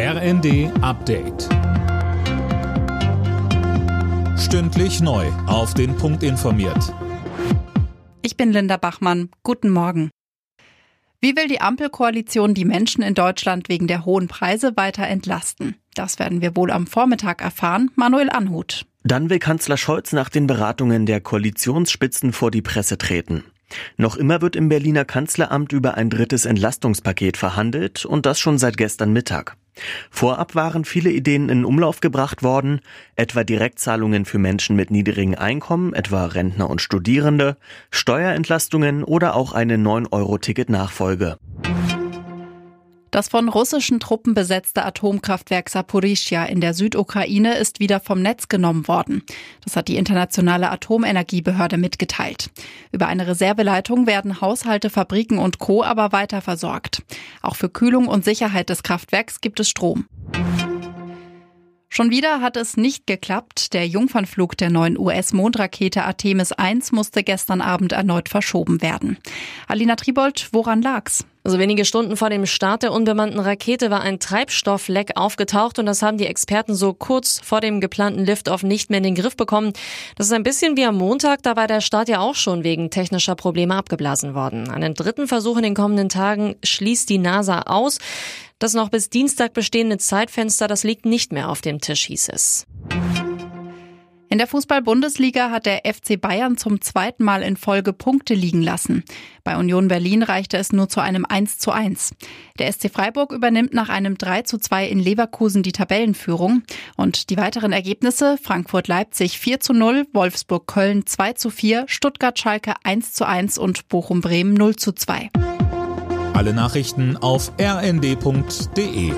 RND Update. Stündlich neu. Auf den Punkt informiert. Ich bin Linda Bachmann. Guten Morgen. Wie will die Ampelkoalition die Menschen in Deutschland wegen der hohen Preise weiter entlasten? Das werden wir wohl am Vormittag erfahren. Manuel Anhut. Dann will Kanzler Scholz nach den Beratungen der Koalitionsspitzen vor die Presse treten. Noch immer wird im Berliner Kanzleramt über ein drittes Entlastungspaket verhandelt und das schon seit gestern Mittag. Vorab waren viele Ideen in Umlauf gebracht worden, etwa Direktzahlungen für Menschen mit niedrigen Einkommen, etwa Rentner und Studierende, Steuerentlastungen oder auch eine 9-Euro-Ticket-Nachfolge. Das von russischen Truppen besetzte Atomkraftwerk Saporischia in der Südukraine ist wieder vom Netz genommen worden. Das hat die Internationale Atomenergiebehörde mitgeteilt. Über eine Reserveleitung werden Haushalte, Fabriken und Co. aber weiter versorgt. Auch für Kühlung und Sicherheit des Kraftwerks gibt es Strom. Schon wieder hat es nicht geklappt. Der Jungfernflug der neuen US-Mondrakete Artemis 1 musste gestern Abend erneut verschoben werden. Alina Tribold, woran lag's? Also wenige Stunden vor dem Start der unbemannten Rakete war ein Treibstoffleck aufgetaucht und das haben die Experten so kurz vor dem geplanten Liftoff nicht mehr in den Griff bekommen. Das ist ein bisschen wie am Montag, da war der Start ja auch schon wegen technischer Probleme abgeblasen worden. Einen dritten Versuch in den kommenden Tagen schließt die NASA aus. Das noch bis Dienstag bestehende Zeitfenster, das liegt nicht mehr auf dem Tisch, hieß es. In der Fußball-Bundesliga hat der FC Bayern zum zweiten Mal in Folge Punkte liegen lassen. Bei Union Berlin reichte es nur zu einem 1 zu 1. Der SC Freiburg übernimmt nach einem 3 zu 2 in Leverkusen die Tabellenführung. Und die weiteren Ergebnisse Frankfurt-Leipzig 4 zu 0, Wolfsburg-Köln 2 zu 4, Stuttgart-Schalke 1 zu 1 und Bochum-Bremen 0 zu 2. Alle Nachrichten auf rnd.de